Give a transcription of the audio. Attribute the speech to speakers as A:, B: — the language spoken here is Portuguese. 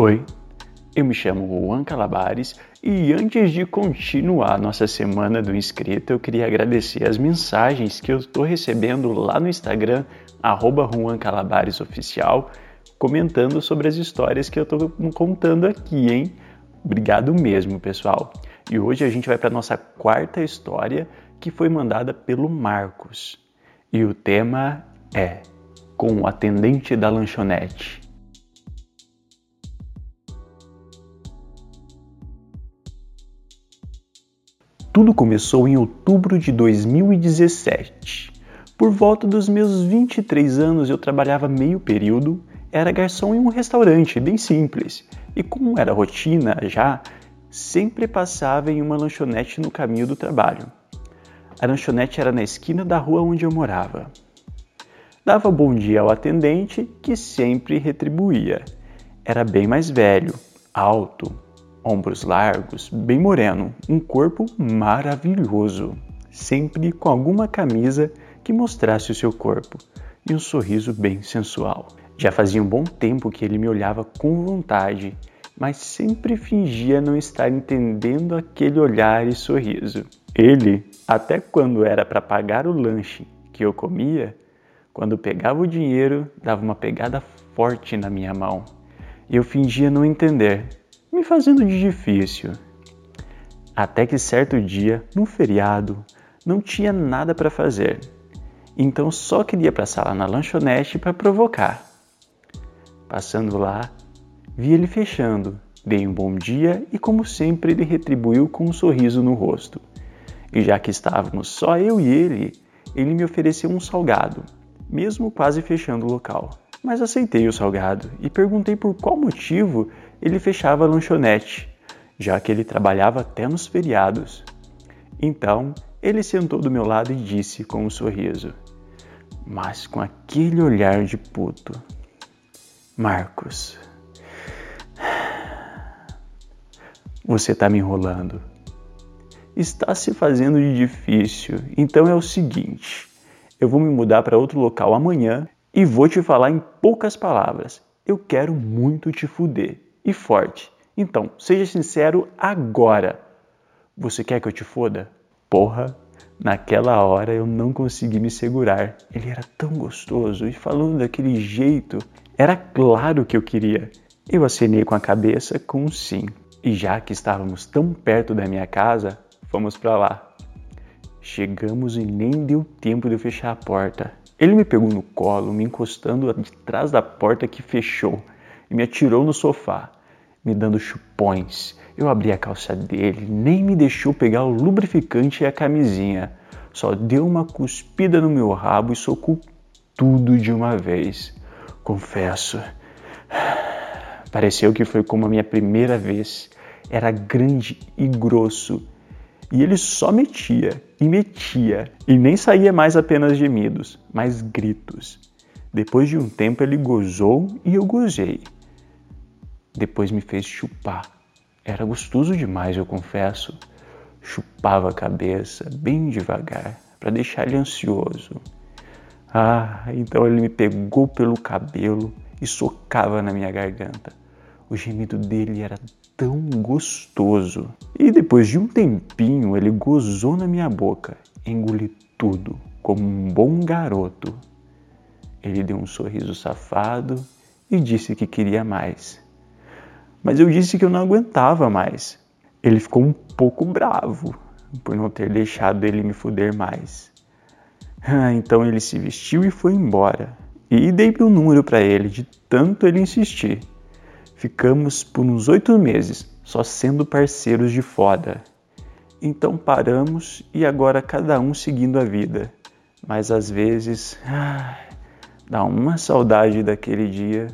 A: Oi, eu me chamo Juan Calabares e antes de continuar nossa semana do inscrito, eu queria agradecer as mensagens que eu estou recebendo lá no Instagram, arroba Juan Calabares Oficial, comentando sobre as histórias que eu estou contando aqui, hein? Obrigado mesmo, pessoal. E hoje a gente vai para nossa quarta história que foi mandada pelo Marcos. E o tema é Com o atendente da lanchonete. Tudo começou em outubro de 2017. Por volta dos meus 23 anos, eu trabalhava meio período, era garçom em um restaurante bem simples, e como era rotina já, sempre passava em uma lanchonete no caminho do trabalho. A lanchonete era na esquina da rua onde eu morava. Dava bom dia ao atendente, que sempre retribuía. Era bem mais velho, alto, ombros largos, bem moreno, um corpo maravilhoso, sempre com alguma camisa que mostrasse o seu corpo e um sorriso bem sensual. Já fazia um bom tempo que ele me olhava com vontade, mas sempre fingia não estar entendendo aquele olhar e sorriso. Ele, até quando era para pagar o lanche que eu comia, quando pegava o dinheiro, dava uma pegada forte na minha mão. E eu fingia não entender, me fazendo de difícil. Até que certo dia, num feriado, não tinha nada para fazer. Então só queria passar lá na lanchonete para provocar. Passando lá, vi ele fechando, dei um bom dia e, como sempre, ele retribuiu com um sorriso no rosto. E já que estávamos só eu e ele, ele me ofereceu um salgado, mesmo quase fechando o local. Mas aceitei o salgado e perguntei por qual motivo ele fechava a lanchonete, já que ele trabalhava até nos feriados. Então, ele sentou do meu lado e disse com um sorriso, mas com aquele olhar de puto: Marcos, você está me enrolando. Está se fazendo de difícil, então é o seguinte: eu vou me mudar para outro local amanhã e vou te falar em poucas palavras. Eu quero muito te fuder e forte. Então, seja sincero agora. Você quer que eu te foda? Porra, naquela hora eu não consegui me segurar. Ele era tão gostoso e falando daquele jeito, era claro que eu queria. Eu acenei com a cabeça com um sim. E já que estávamos tão perto da minha casa, fomos para lá. Chegamos e nem deu tempo de eu fechar a porta. Ele me pegou no colo, me encostando de trás da porta que fechou e me atirou no sofá, me dando chupões. Eu abri a calça dele, nem me deixou pegar o lubrificante e a camisinha. Só deu uma cuspida no meu rabo e socou tudo de uma vez. Confesso, pareceu que foi como a minha primeira vez. Era grande e grosso. E ele só metia e metia, e nem saía mais apenas gemidos, mas gritos. Depois de um tempo ele gozou e eu gozei. Depois me fez chupar. Era gostoso demais, eu confesso. Chupava a cabeça bem devagar para deixar ele ansioso. Ah, então ele me pegou pelo cabelo e socava na minha garganta. O gemido dele era tão gostoso. E depois de um tempinho, ele gozou na minha boca, engoli tudo como um bom garoto. Ele deu um sorriso safado e disse que queria mais mas eu disse que eu não aguentava mais. Ele ficou um pouco bravo por não ter deixado ele me fuder mais. Ah, então ele se vestiu e foi embora. E dei meu número para ele, de tanto ele insistir. Ficamos por uns oito meses, só sendo parceiros de foda. Então paramos e agora cada um seguindo a vida. Mas às vezes, ah, dá uma saudade daquele dia